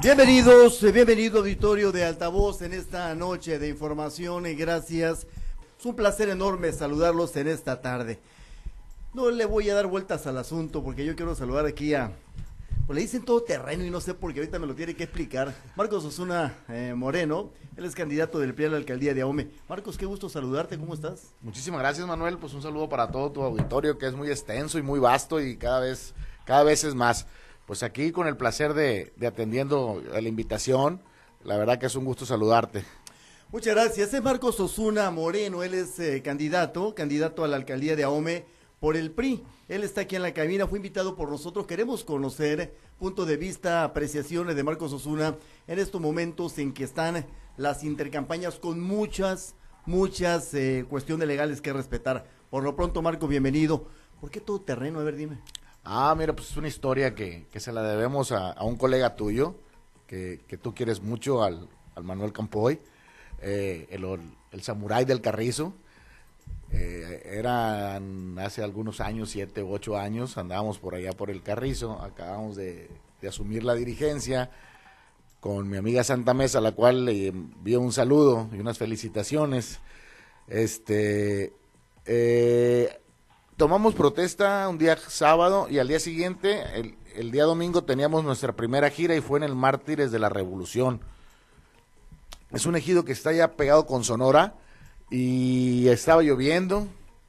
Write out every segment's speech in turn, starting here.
Bienvenidos, eh, bienvenido auditorio de Altavoz en esta noche de información y gracias. Es un placer enorme saludarlos en esta tarde. No le voy a dar vueltas al asunto porque yo quiero saludar aquí a... Pues le dicen todo terreno y no sé por qué ahorita me lo tiene que explicar. Marcos Osuna eh, Moreno, él es candidato del PRI a la alcaldía de Ahome. Marcos, qué gusto saludarte, ¿cómo estás? Muchísimas gracias Manuel, pues un saludo para todo tu auditorio que es muy extenso y muy vasto y cada vez, cada vez es más. Pues aquí con el placer de, de atendiendo a la invitación, la verdad que es un gusto saludarte. Muchas gracias. Es Marcos Osuna Moreno, él es eh, candidato, candidato a la alcaldía de Ahome por el PRI. Él está aquí en la cabina, fue invitado por nosotros. Queremos conocer punto de vista, apreciaciones de Marcos Osuna en estos momentos en que están las intercampañas con muchas, muchas eh, cuestiones legales que respetar. Por lo pronto, Marco, bienvenido. ¿Por qué todo terreno? A ver, dime. Ah, mira, pues es una historia que, que se la debemos a, a un colega tuyo, que, que, tú quieres mucho, al, al Manuel Campoy, eh, el, el samurái del Carrizo. Eh, eran hace algunos años, siete u ocho años, andábamos por allá por el Carrizo, acabamos de, de asumir la dirigencia con mi amiga Santa Mesa, a la cual le envío un saludo y unas felicitaciones. Este, eh, tomamos protesta un día sábado y al día siguiente, el, día domingo, teníamos nuestra primera gira y fue en el Mártires de la Revolución. Es un ejido que está ya pegado con Sonora y estaba lloviendo,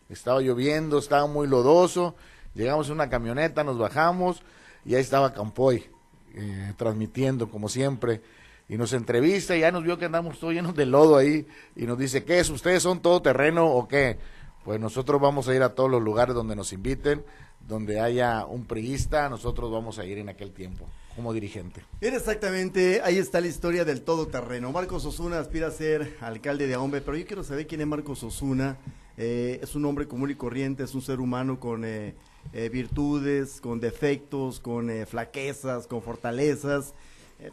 estaba lloviendo, estaba muy lodoso. Llegamos en una camioneta, nos bajamos y ahí estaba Campoy eh, transmitiendo como siempre y nos entrevista y ya nos vio que andamos todos llenos de lodo ahí y nos dice, ¿qué es? ¿Ustedes son todo terreno o qué? Pues nosotros vamos a ir a todos los lugares donde nos inviten, donde haya un priista, nosotros vamos a ir en aquel tiempo como dirigente. Bien, exactamente, ahí está la historia del todoterreno. Marcos Osuna aspira a ser alcalde de Ahombe, pero yo quiero saber quién es Marcos Osuna. Eh, es un hombre común y corriente, es un ser humano con eh, eh, virtudes, con defectos, con eh, flaquezas, con fortalezas.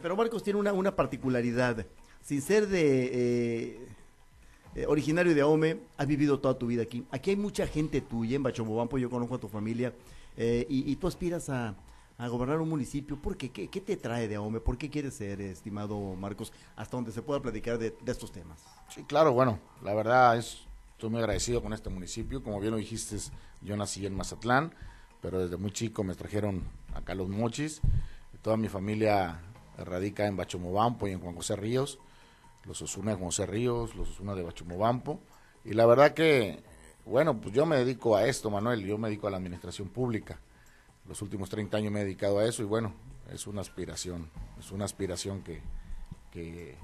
Pero Marcos tiene una, una particularidad. Sin ser de eh, originario de Ahome, has vivido toda tu vida aquí. Aquí hay mucha gente tuya en Bachomobampo, yo conozco a tu familia, eh, y, y, tú aspiras a, gobernar un municipio. ¿Por qué? qué? ¿Qué, te trae de Ahome? ¿Por qué quieres ser, estimado Marcos, hasta donde se pueda platicar de, de, estos temas? Sí, claro, bueno, la verdad es, estoy muy agradecido con este municipio. Como bien lo dijiste, yo nací en Mazatlán, pero desde muy chico me trajeron acá los mochis. Toda mi familia radica en Bachomobampo y en Juan José Ríos los Osuna de José Ríos, los Osuna de Bachumobampo. Y la verdad que, bueno, pues yo me dedico a esto, Manuel, yo me dedico a la administración pública. Los últimos 30 años me he dedicado a eso y bueno, es una aspiración, es una aspiración que, que,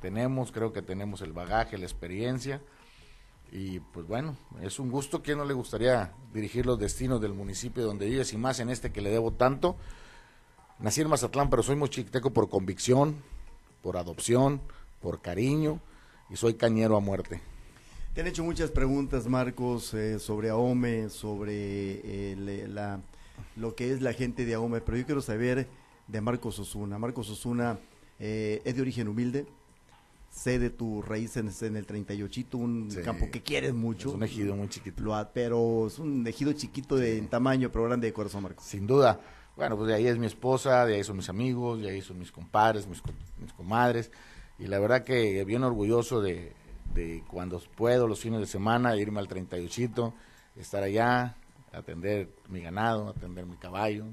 tenemos, creo que tenemos el bagaje, la experiencia. Y pues bueno, es un gusto. ¿Quién no le gustaría dirigir los destinos del municipio donde vives y más en este que le debo tanto? Nací en Mazatlán, pero soy muy chiquiteco por convicción, por adopción, por cariño y soy cañero a muerte. Te han hecho muchas preguntas, Marcos, eh, sobre Ahome, sobre eh, la, lo que es la gente de Ahome, pero yo quiero saber de Marcos Osuna. Marcos Osuna eh, es de origen humilde, sé de tu raíz en, en el 38, un sí. campo que quieres mucho. Es un ejido muy chiquito. Lo, pero es un ejido chiquito de sí. en tamaño, pero grande de corazón, Marcos. Sin duda. Bueno, pues de ahí es mi esposa, de ahí son mis amigos, de ahí son mis compadres, mis, mis comadres y la verdad que bien orgulloso de, de, cuando puedo los fines de semana irme al 38, estar allá, atender mi ganado, atender mi caballo,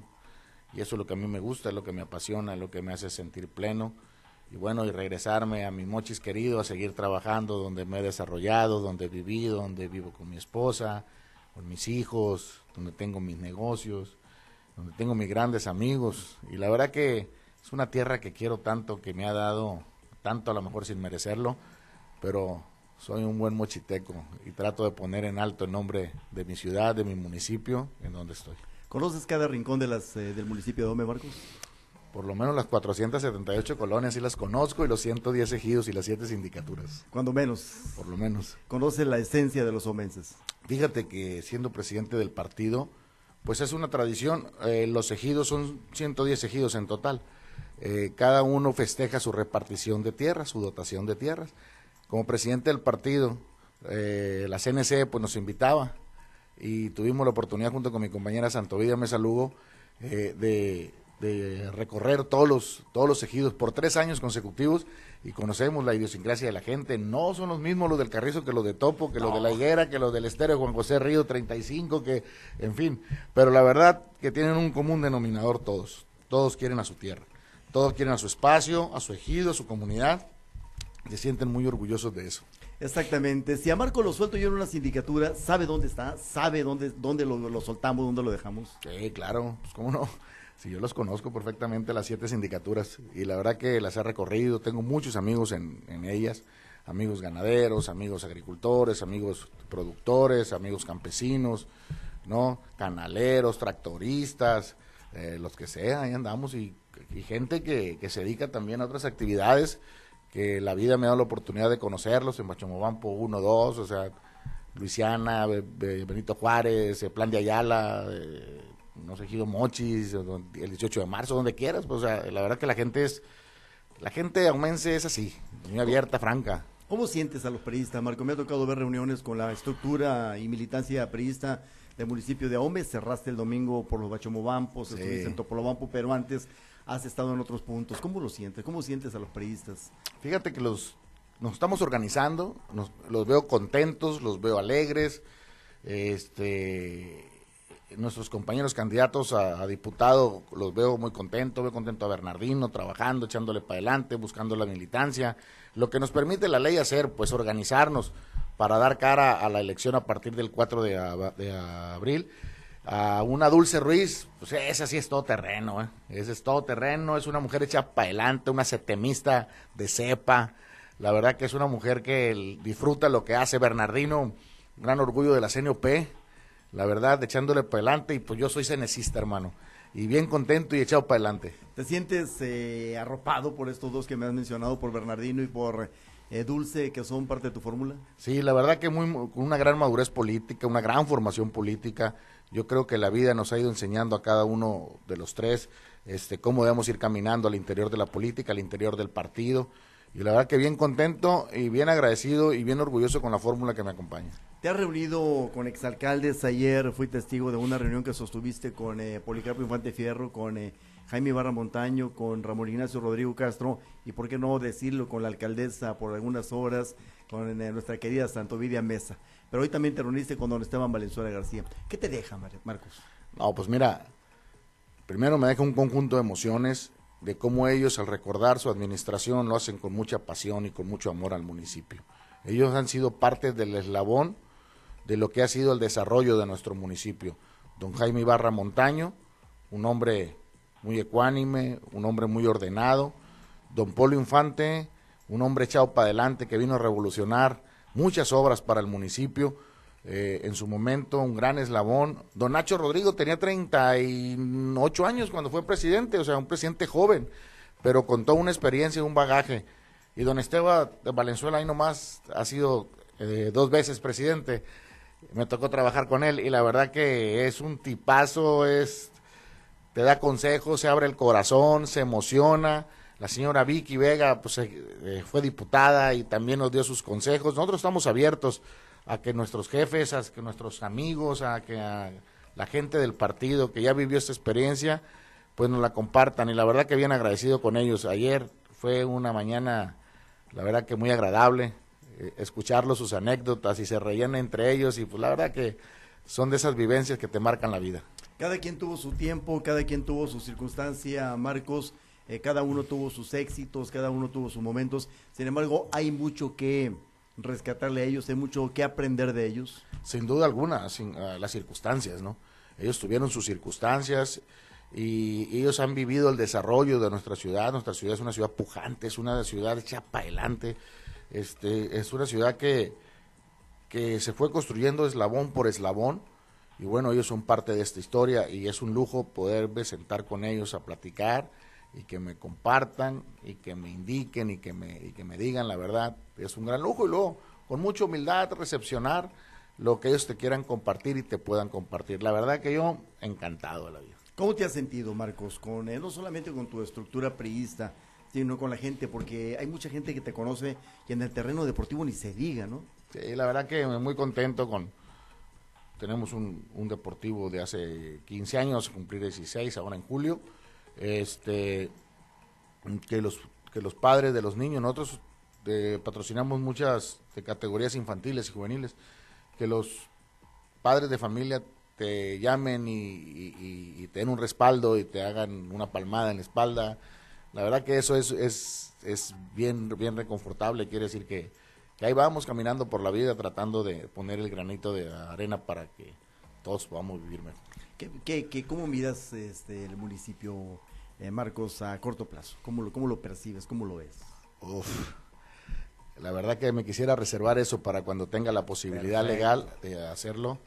y eso es lo que a mí me gusta, es lo que me apasiona, es lo que me hace sentir pleno, y bueno, y regresarme a mi mochis querido, a seguir trabajando donde me he desarrollado, donde he vivido, donde vivo con mi esposa, con mis hijos, donde tengo mis negocios, donde tengo mis grandes amigos, y la verdad que es una tierra que quiero tanto, que me ha dado tanto a lo mejor sin merecerlo, pero soy un buen mochiteco y trato de poner en alto el nombre de mi ciudad, de mi municipio, en donde estoy. ¿Conoces cada rincón de las, eh, del municipio de Ome, Marcos? Por lo menos las 478 colonias sí las conozco y los 110 ejidos y las 7 sindicaturas. Cuando menos. Por lo menos. ¿Conoce la esencia de los omenses? Fíjate que siendo presidente del partido, pues es una tradición. Eh, los ejidos son 110 ejidos en total eh, cada uno festeja su repartición de tierras, su dotación de tierras. Como presidente del partido, eh, la CNC pues nos invitaba y tuvimos la oportunidad junto con mi compañera Santovida Mesa Lugo eh, de, de recorrer todos los, todos los ejidos por tres años consecutivos y conocemos la idiosincrasia de la gente. No son los mismos los del Carrizo que los de Topo, que los de la Higuera, que los del Estéreo Juan José Río 35, que, en fin. Pero la verdad que tienen un común denominador todos. Todos quieren a su tierra. Todos quieren a su espacio, a su ejido, a su comunidad. Se sienten muy orgullosos de eso. Exactamente. Si a Marco lo suelto yo en una sindicatura, ¿sabe dónde está? ¿Sabe dónde, dónde lo, lo soltamos, dónde lo dejamos? Sí, claro. Pues cómo no. Sí, yo los conozco perfectamente, las siete sindicaturas, y la verdad que las he recorrido, tengo muchos amigos en, ellas, amigos ganaderos, amigos agricultores, amigos productores, amigos campesinos, ¿no? Canaleros, tractoristas, eh, los que sea, ahí andamos, y, gente que, que, se dedica también a otras actividades, que la vida me ha dado la oportunidad de conocerlos, en Bachomobampo 1, 2, o sea, Luisiana, Benito Juárez, Plan de Ayala, eh, no sé, Gido Mochis, el 18 de marzo, donde quieras. Pues, o sea, la verdad que la gente es, la gente aumense es así, muy abierta, franca. ¿Cómo sientes a los periodistas, Marco? Me ha tocado ver reuniones con la estructura y militancia periodista del municipio de Ahome. Cerraste el domingo por los Bachomobampos, sí. estuviste en Topolobampo, pero antes has estado en otros puntos. ¿Cómo lo sientes? ¿Cómo sientes a los periodistas? Fíjate que los nos estamos organizando, los veo contentos, los veo alegres. Este, nuestros compañeros candidatos a, diputado los veo muy contentos, veo contento a Bernardino trabajando, echándole para adelante, buscando la militancia, lo que nos permite la ley hacer, pues organizarnos para dar cara a la elección a partir del 4 de, abril. A una Dulce Ruiz, pues esa sí es todo terreno, ¿eh? esa es todo terreno, es una mujer hecha para adelante, una setemista de cepa, la verdad que es una mujer que disfruta lo que hace Bernardino, gran orgullo de la CNOP, la verdad, echándole para adelante y pues yo soy cenecista, hermano, y bien contento y echado para adelante. ¿Te sientes eh, arropado por estos dos que me has mencionado, por Bernardino y por eh, Dulce, que son parte de tu fórmula? Sí, la verdad que muy, con una gran madurez política, una gran formación política. Yo creo que la vida nos ha ido enseñando a cada uno de los tres este, cómo debemos ir caminando al interior de la política, al interior del partido. Y la verdad que bien contento y bien agradecido y bien orgulloso con la fórmula que me acompaña. ¿Te has reunido con exalcaldes? Ayer fui testigo de una reunión que sostuviste con eh, Policarpo Infante Fierro, con eh, Jaime Barra Montaño, con Ramón Ignacio Rodrigo Castro y, por qué no decirlo, con la alcaldesa por algunas horas, con eh, nuestra querida Santovidia Mesa. Pero hoy también te reuniste con don Esteban Valenzuela García. ¿Qué te deja, Marcos? No, pues mira, primero me deja un conjunto de emociones de cómo ellos al recordar su administración lo hacen con mucha pasión y con mucho amor al municipio. Ellos han sido parte del eslabón de lo que ha sido el desarrollo de nuestro municipio. Don Jaime Ibarra Montaño, un hombre muy ecuánime, un hombre muy ordenado. Don Polo Infante, un hombre echado para adelante que vino a revolucionar muchas obras para el municipio. Eh, en su momento, un gran eslabón. Don Nacho Rodrigo tenía 38 años cuando fue presidente, o sea, un presidente joven, pero con toda una experiencia y un bagaje. Y don Esteban de Valenzuela ahí nomás ha sido eh, dos veces presidente me tocó trabajar con él y la verdad que es un tipazo, es te da consejos, se abre el corazón, se emociona. La señora Vicky Vega pues, eh, fue diputada y también nos dio sus consejos. Nosotros estamos abiertos a que nuestros jefes, a que nuestros amigos, a que la gente del partido que ya vivió esta experiencia, pues nos la compartan. Y la verdad que bien agradecido con ellos. Ayer fue una mañana, la verdad que muy agradable. Eh, escucharlos, sus anécdotas y se reían entre ellos y pues la verdad que son de esas vivencias que te marcan la vida. Cada quien tuvo su tiempo, cada quien tuvo su circunstancia, Marcos, eh, cada uno tuvo sus éxitos, cada uno tuvo sus momentos, sin embargo hay mucho que rescatarle a ellos, hay mucho que aprender de ellos. Sin duda alguna, sin, ah, las circunstancias, ¿no? Ellos tuvieron sus circunstancias y ellos han vivido el desarrollo de nuestra ciudad, nuestra ciudad es una ciudad pujante, es una ciudad hecha para adelante, este, es una ciudad que, que se fue construyendo eslabón por eslabón y bueno, ellos son parte de esta historia y es un lujo poderme sentar con ellos a platicar y que me compartan y que me indiquen y que me, y que me digan la verdad. Es un gran lujo y luego con mucha humildad recepcionar lo que ellos te quieran compartir y te puedan compartir. La verdad que yo encantado de la vida. ¿Cómo te has sentido, Marcos, con eh, no solamente con tu estructura priista, sino con la gente, porque hay mucha gente que te conoce y en el terreno deportivo ni se diga, ¿no? Sí, la verdad que muy contento con... Tenemos un, deportivo de hace 15 años, cumplir 16 ahora en julio, este, que los, que los padres de los niños, nosotros eh, patrocinamos muchas de categorías infantiles y juveniles, que los padres de familia te llamen y, te den un respaldo y te hagan una palmada en la espalda. La verdad que eso es, es, es bien, bien reconfortable, quiere decir que, ahí vamos caminando por la vida tratando de poner el granito de arena para que todos podamos vivir mejor. ¿Qué, qué, cómo miras este, el municipio, eh, Marcos, a corto plazo? ¿Cómo lo, ¿Cómo lo percibes? ¿Cómo lo ves? la verdad que me quisiera reservar eso para cuando tenga la posibilidad legal de hacerlo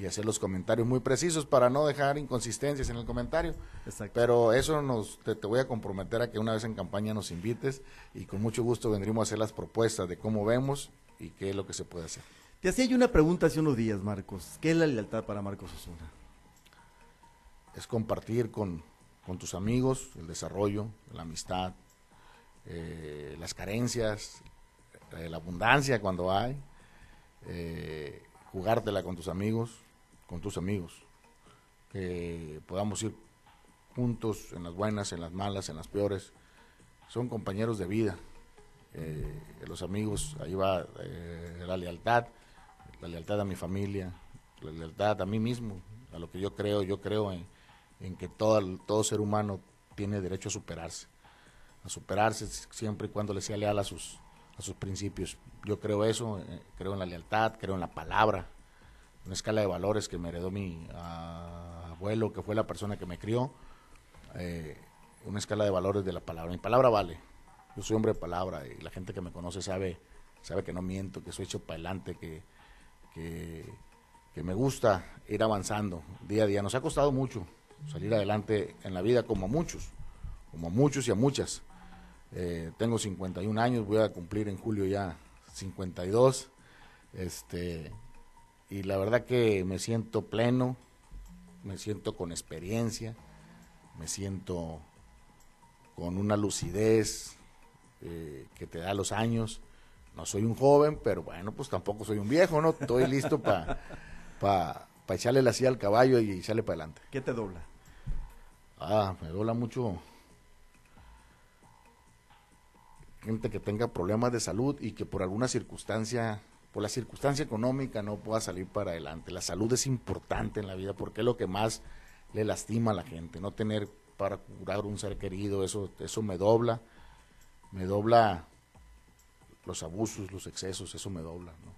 y hacer los comentarios muy precisos para no dejar inconsistencias en el comentario. Pero eso nos te, voy a comprometer a que una vez en campaña nos invites y con mucho gusto vendremos a hacer las propuestas de cómo vemos y qué es lo que se puede hacer. Te hacía yo una pregunta hace unos días, Marcos. ¿Qué es la lealtad para Marcos Osuna? Es compartir con, tus amigos el desarrollo, la amistad, eh, las carencias, eh, la abundancia cuando hay, eh, jugártela con tus amigos, con tus amigos, que podamos ir juntos en las buenas, en las malas, en las peores. Son compañeros de vida. Los amigos, ahí va la lealtad, la lealtad a mi familia, la lealtad a mí mismo, a lo que yo creo. Yo creo en, que todo, todo ser humano tiene derecho a superarse, a superarse siempre y cuando le sea leal a sus, a sus principios. Yo creo eso, eh, creo en la lealtad, creo en la palabra, una escala de valores que me heredó mi abuelo, que fue la persona que me crió, eh, una escala de valores de la palabra. Mi palabra vale, yo soy hombre de palabra y la gente que me conoce sabe, sabe que no miento, que soy hecho para adelante, que, que, me gusta ir avanzando día a día. Nos ha costado mucho salir adelante en la vida como a muchos, como a muchos y a muchas. Eh, tengo 51 años, voy a cumplir en julio ya 52. Este, y la verdad que me siento pleno, me siento con experiencia, me siento con una lucidez eh, que te da los años. No soy un joven, pero bueno, pues tampoco soy un viejo, ¿no? Estoy listo para pa, pa echarle la silla al caballo y echarle para adelante. ¿Qué te dobla? Ah, me dobla mucho gente que tenga problemas de salud y que por alguna circunstancia, por la circunstancia económica no pueda salir para adelante. La salud es importante en la vida porque es lo que más le lastima a la gente, no tener para curar un ser querido, eso, eso me dobla, me dobla los abusos, los excesos, eso me dobla, ¿no?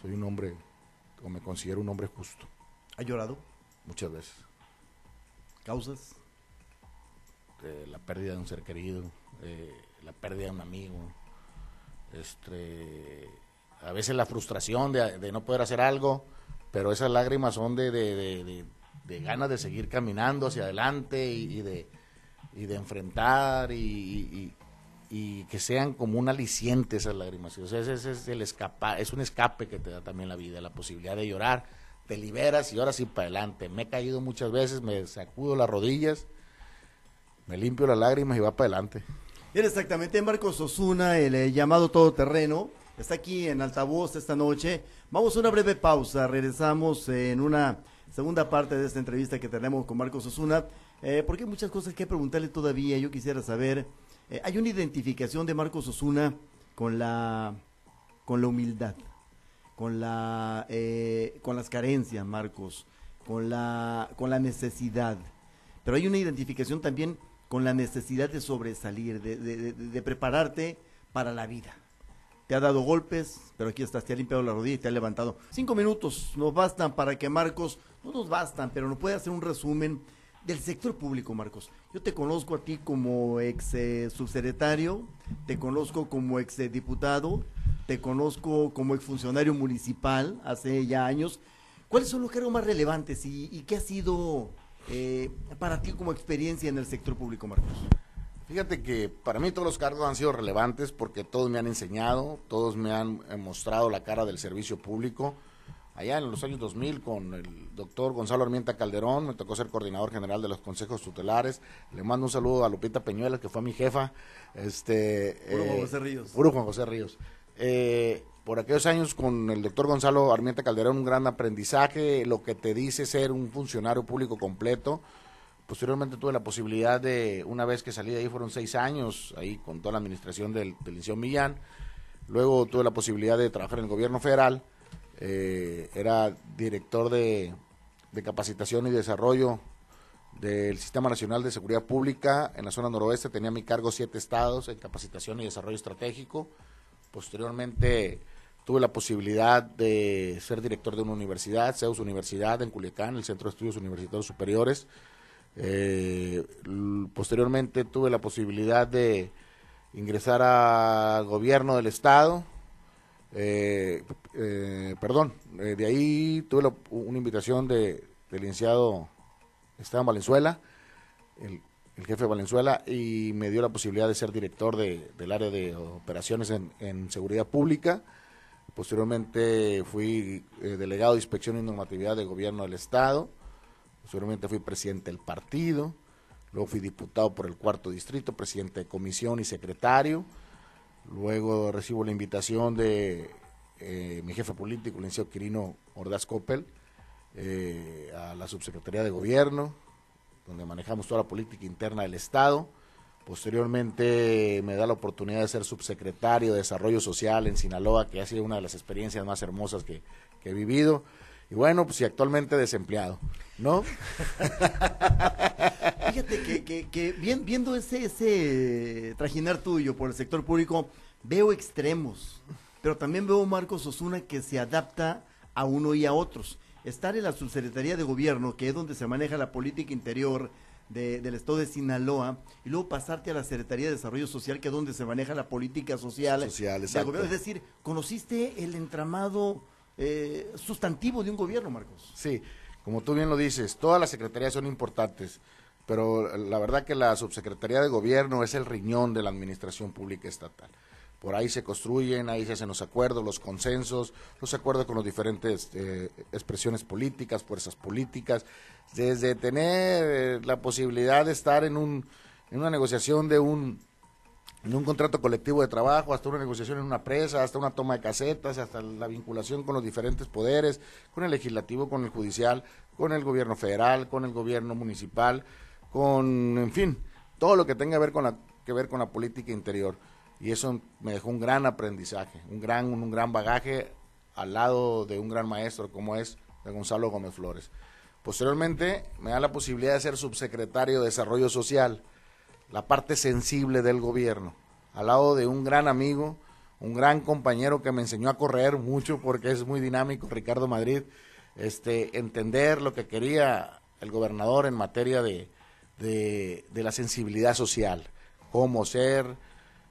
Soy un hombre, o me considero un hombre justo. ¿Ha llorado? Muchas veces. ¿Causas? Eh, la pérdida de un ser querido, eh, la pérdida de un amigo, este, a veces la frustración de, no poder hacer algo, pero esas lágrimas son de, de, de ganas de seguir caminando hacia adelante y, de, y de enfrentar y, y, que sean como un aliciente esas lágrimas. O sea, ese, es, el escapa, es un escape que te da también la vida, la posibilidad de llorar, te liberas y ahora sí para adelante. Me he caído muchas veces, me sacudo las rodillas, me limpio las lágrimas y va para adelante. Bien, exactamente, Marcos Osuna, el eh, llamado todoterreno, está aquí en altavoz esta noche. Vamos a una breve pausa, regresamos en una segunda parte de esta entrevista que tenemos con Marcos Osuna, eh, porque hay muchas cosas que preguntarle todavía. Yo quisiera saber, eh, hay una identificación de Marcos Osuna con la, con la humildad, con, la, con las carencias, Marcos, con la, con la necesidad. Pero hay una identificación también con la necesidad de sobresalir, de, prepararte para la vida. Te ha dado golpes, pero aquí estás, te ha limpiado la rodilla y te ha levantado. Cinco minutos nos bastan para que Marcos, no nos bastan, pero nos puede hacer un resumen del sector público, Marcos. Yo te conozco a ti como ex eh, subsecretario, te conozco como ex diputado, te conozco como ex funcionario municipal hace ya años. ¿Cuáles son los cargos más relevantes y, y qué ha sido eh, para ti como experiencia en el sector público, Marcos? Fíjate que para mí todos los cargos han sido relevantes porque todos me han enseñado, todos me han mostrado la cara del servicio público. Allá en los años 2000 con el doctor Gonzalo Armienta Calderón, me tocó ser coordinador general de los consejos tutelares. Le mando un saludo a Lupita Peñuelas, que fue mi jefa. Este, Puro Juan eh, José Ríos. Puro Juan José Ríos. Eh, por aquellos años con el doctor Gonzalo Armienta Calderón, un gran aprendizaje, lo que te dice ser un funcionario público completo, posteriormente tuve la posibilidad de, una vez que salí de ahí, fueron seis años, ahí con toda la administración del, del Liceo Millán. Luego tuve la posibilidad de trabajar en el gobierno federal. Eh, era director de, capacitación y desarrollo del Sistema Nacional de Seguridad Pública en la zona noroeste. Tenía mi cargo siete estados en capacitación y desarrollo estratégico. Posteriormente tuve la posibilidad de ser director de una universidad, Zeus Universidad en Culiacán, el Centro de Estudios Universitarios Superiores. Eh, posteriormente tuve la posibilidad de ingresar al gobierno del estado. Eh, eh, perdón, de ahí tuve una invitación de, del licenciado Esteban Valenzuela, el, jefe de Valenzuela, y me dio la posibilidad de ser director del área de operaciones en seguridad pública. Posteriormente fui eh, delegado de inspección y normatividad del gobierno del Estado. Posteriormente fui presidente del partido. Luego fui diputado por el cuarto distrito, presidente de comisión y secretario. Luego recibo la invitación de eh, mi jefe político, el licenciado Quirino Ordaz Coppel, eh, a la subsecretaría de gobierno, donde manejamos toda la política interna del Estado. Posteriormente me da la oportunidad de ser subsecretario de Desarrollo Social en Sinaloa, que ha sido una de las experiencias más hermosas que, he vivido. Y bueno, pues y actualmente desempleado, ¿no? Fíjate que, que, viendo ese, ese trajinar tuyo por el sector público, veo extremos, pero también veo Marcos Osuna que se adapta a uno y a otros. Estar en la subsecretaría de gobierno, que es donde se maneja la política interior, del estado de Sinaloa y luego pasarte a la Secretaría de Desarrollo Social, que es donde se maneja la política social, social Es decir, conociste el entramado eh, sustantivo de un gobierno, Marcos. Sí, como tú bien lo dices, todas las secretarías son importantes, pero la verdad que la subsecretaría de gobierno es el riñón de la administración pública estatal por ahí se construyen, ahí se hacen los acuerdos, los consensos, los acuerdos con las diferentes eh, expresiones políticas, fuerzas políticas, desde tener eh, la posibilidad de estar en, un, en una negociación de un, un contrato colectivo de trabajo, hasta una negociación en una presa, hasta una toma de casetas, hasta la vinculación con los diferentes poderes, con el legislativo, con el judicial, con el gobierno federal, con el gobierno municipal, con, en fin, todo lo que tenga que ver con la política interior y eso me dejó un gran aprendizaje, un gran, un, gran bagaje al lado de un gran maestro como es de Gonzalo Gómez Flores. Posteriormente me da la posibilidad de ser subsecretario de Desarrollo Social, la parte sensible del gobierno, al lado de un gran amigo, un gran compañero que me enseñó a correr mucho porque es muy dinámico, Ricardo Madrid, este, entender lo que quería el gobernador en materia de, de, de la sensibilidad social, cómo ser,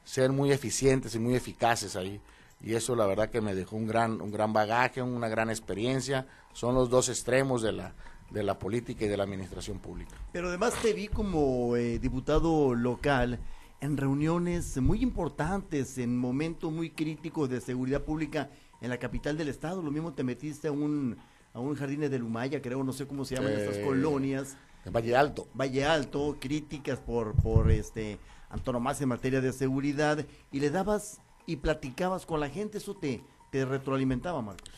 ser muy eficientes y muy eficaces ahí. Y eso la verdad que me dejó un gran, un gran bagaje, una gran experiencia. Son los dos extremos de la, de la política y de la administración pública. Pero además te vi como eh, diputado local en reuniones muy importantes, en momentos muy críticos de seguridad pública en la capital del estado. Lo mismo te metiste a un, a un jardín de Lumaya, creo, no sé cómo se llaman estas colonias. Valle Alto. Valle Alto, críticas por, por este antonomasia en materia de seguridad y le dabas y platicabas con la gente, eso te, te retroalimentaba, Marcos.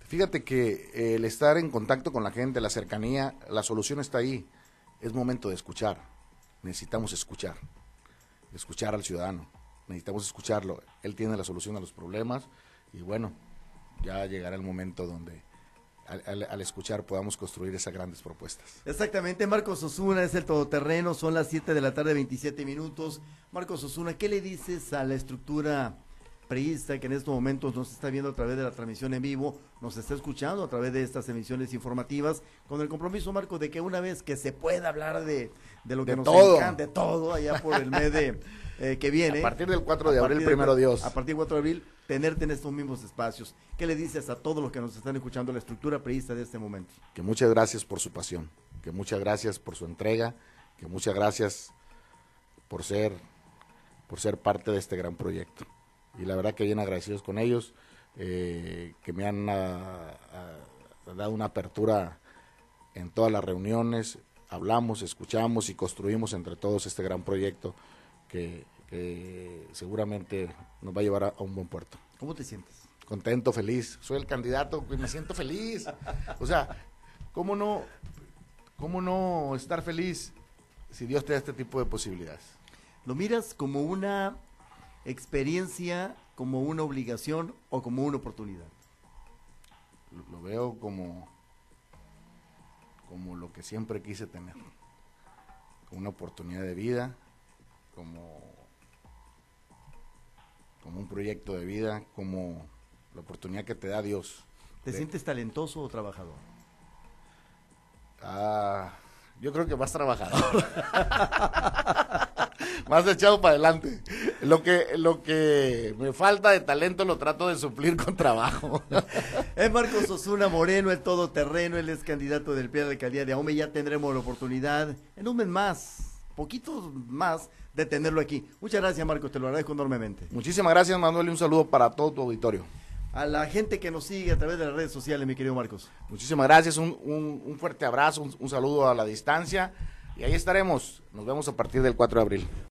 Fíjate que eh, el estar en contacto con la gente, la cercanía, la solución está ahí. Es momento de escuchar. Necesitamos escuchar. Escuchar al ciudadano. Necesitamos escucharlo. Él tiene la solución a los problemas y bueno, ya llegará el momento donde al, escuchar podamos construir esas grandes propuestas. Exactamente, Marcos Osuna es el todoterreno, son las 7 de la tarde, 27 minutos. Marcos Osuna, ¿qué le dices a la estructura priista que en estos momentos nos está viendo a través de la transmisión en vivo, nos está escuchando a través de estas emisiones informativas, con el compromiso, Marco, de que una vez que se pueda hablar de, de lo que nos encanta, de todo, allá por el mes de, eh, que viene. A partir del 4 de abril, primero Dios. A partir del 4 de abril, tenerte en estos mismos espacios. ¿Qué le dices a todos los que nos están escuchando la estructura priista de este momento? Que muchas gracias por su pasión, que muchas gracias por su entrega, que muchas gracias por ser, por ser parte de este gran proyecto y la verdad que bien agradecidos con ellos, eh, que me han ah, ah, dado una apertura en todas las reuniones, hablamos, escuchamos y construimos entre todos este gran proyecto que, seguramente nos va a llevar a, un buen puerto. ¿Cómo te sientes? Contento, feliz. Soy el candidato y me siento feliz. O sea, ¿cómo no, cómo no estar feliz si Dios te da este tipo de posibilidades. ¿Lo miras como una experiencia, como una obligación o como una oportunidad? Lo, lo veo como, como lo que siempre quise tener. Como una oportunidad de vida, como, como un proyecto de vida, como la oportunidad que te da Dios. ¿Te de- sientes talentoso o trabajador? Ah, yo creo que más trabajador. más echado para adelante. Lo que, lo que me falta de talento lo trato de suplir con trabajo. Es Marcos Osuna Moreno, el todoterreno, él es candidato del a la alcaldía de Ahome. Ya tendremos la oportunidad en un mes más, poquitos más, de tenerlo aquí. Muchas gracias, Marcos, te lo agradezco enormemente. Muchísimas gracias, Manuel, y un saludo para todo tu auditorio. A la gente que nos sigue a través de las redes sociales, mi querido Marcos. Muchísimas gracias, un, un- un fuerte abrazo, un, un saludo a la distancia y ahí estaremos. Nos vemos a partir del 4 de abril.